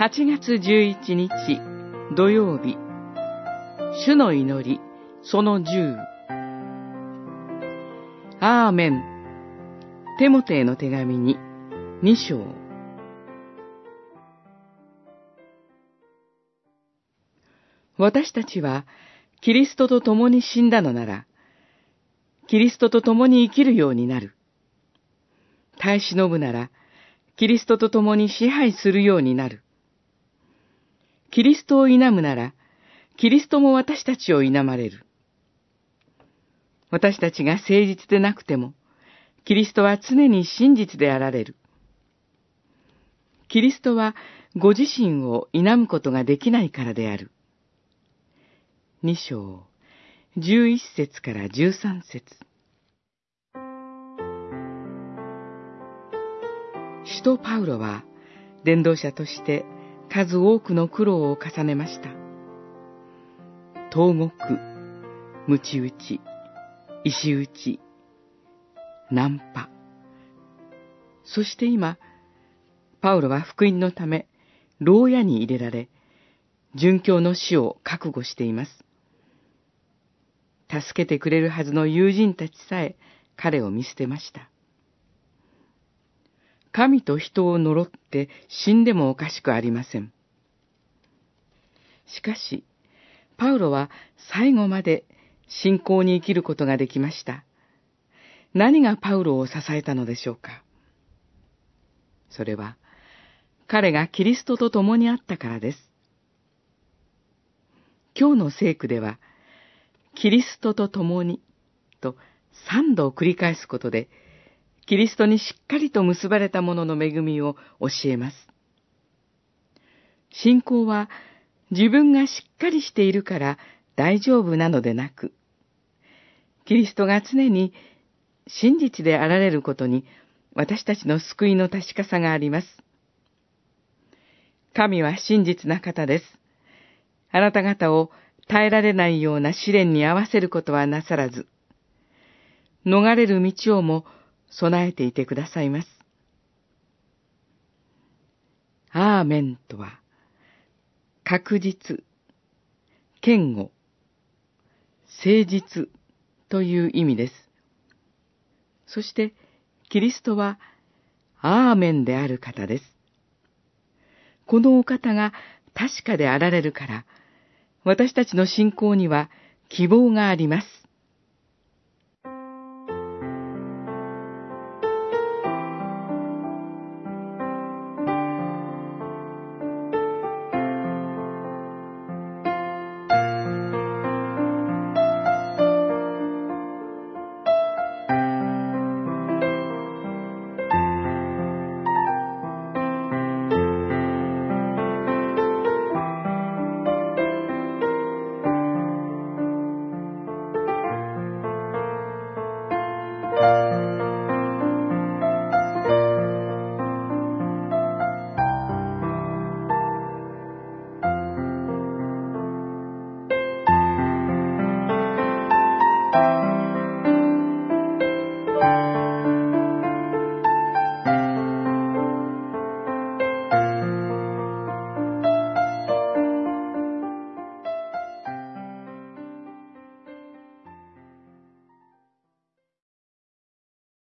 8月11日土曜日主の祈りその10アーメンテモテへの手紙に2章私たちはキリストと共に死んだのなら、キリストと共に生きるようになる。耐え忍ぶなら、キリストと共に支配するようになる。キリストを否むなら、キリストも私たちを否まれる。私たちが誠実でなくても、キリストは常に真実であられる。キリストはご自身を否むことができないからである。二章、十一節から十三節。使徒パウロは、伝道者として数多くの苦労を重ねました。投獄、鞭打ち、石打ち、ナンパ。そして今、パウロは福音のため、牢屋に入れられ、殉教の死を覚悟しています。助けてくれるはずの友人たちさえ彼を見捨てました。神と人を呪って死んでもおかしくありません。しかし、パウロは最後まで信仰に生きることができました。何がパウロを支えたのでしょうか？それは、彼がキリストと共にあったからです。今日の聖句では、キリストと共に、と三度繰り返すことで、キリストにしっかりと結ばれた者の恵みを教えます。信仰は自分がしっかりしているから大丈夫なのでなく、キリストが常に真実であられることに私たちの救いの確かさがあります。神は真実な方です。あなた方を耐えられないような試練に合わせることはなさらず、逃れる道をも備えていてくださいます。アーメンとは、確実、堅固、誠実という意味です。そして、キリストは、アーメンである方です。このお方が確かであられるから、私たちの信仰には希望があります。